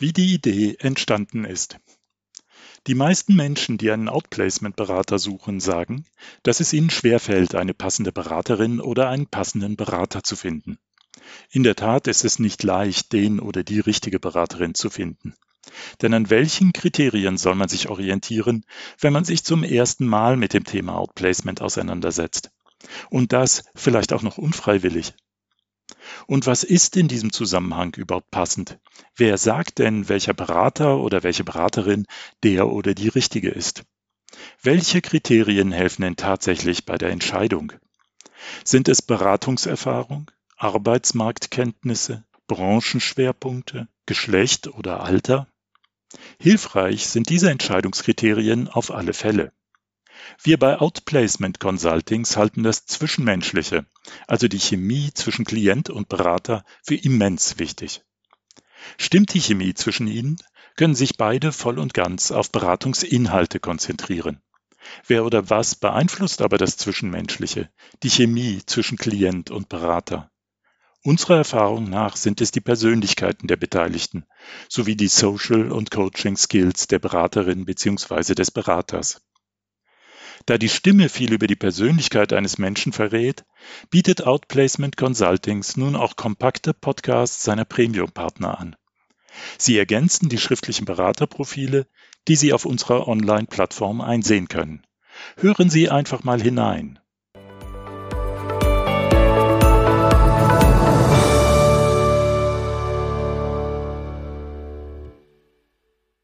Wie die Idee entstanden ist. Die meisten Menschen, die einen Outplacement-Berater suchen, sagen, dass es ihnen schwerfällt, eine passende Beraterin oder einen passenden Berater zu finden. In der Tat ist es nicht leicht, den oder die richtige Beraterin zu finden. Denn an welchen Kriterien soll man sich orientieren, wenn man sich zum ersten Mal mit dem Thema Outplacement auseinandersetzt? Und das vielleicht auch noch unfreiwillig. Und was ist in diesem Zusammenhang überhaupt passend? Wer sagt denn, welcher Berater oder welche Beraterin der oder die richtige ist? Welche Kriterien helfen denn tatsächlich bei der Entscheidung? Sind es Beratungserfahrung, Arbeitsmarktkenntnisse, Branchenschwerpunkte, Geschlecht oder Alter? Hilfreich sind diese Entscheidungskriterien auf alle Fälle. Wir bei Outplacement Consultings halten das Zwischenmenschliche, also die Chemie zwischen Klient und Berater, für immens wichtig. Stimmt die Chemie zwischen ihnen, können sich beide voll und ganz auf Beratungsinhalte konzentrieren. Wer oder was beeinflusst aber das Zwischenmenschliche, die Chemie zwischen Klient und Berater? Unserer Erfahrung nach sind es die Persönlichkeiten der Beteiligten sowie die Social- und Coaching-Skills der Beraterin bzw. des Beraters. Da die Stimme viel über die Persönlichkeit eines Menschen verrät, bietet Outplacement Consultings nun auch kompakte Podcasts seiner Premium-Partner an. Sie ergänzen die schriftlichen Beraterprofile, die Sie auf unserer Online-Plattform einsehen können. Hören Sie einfach mal hinein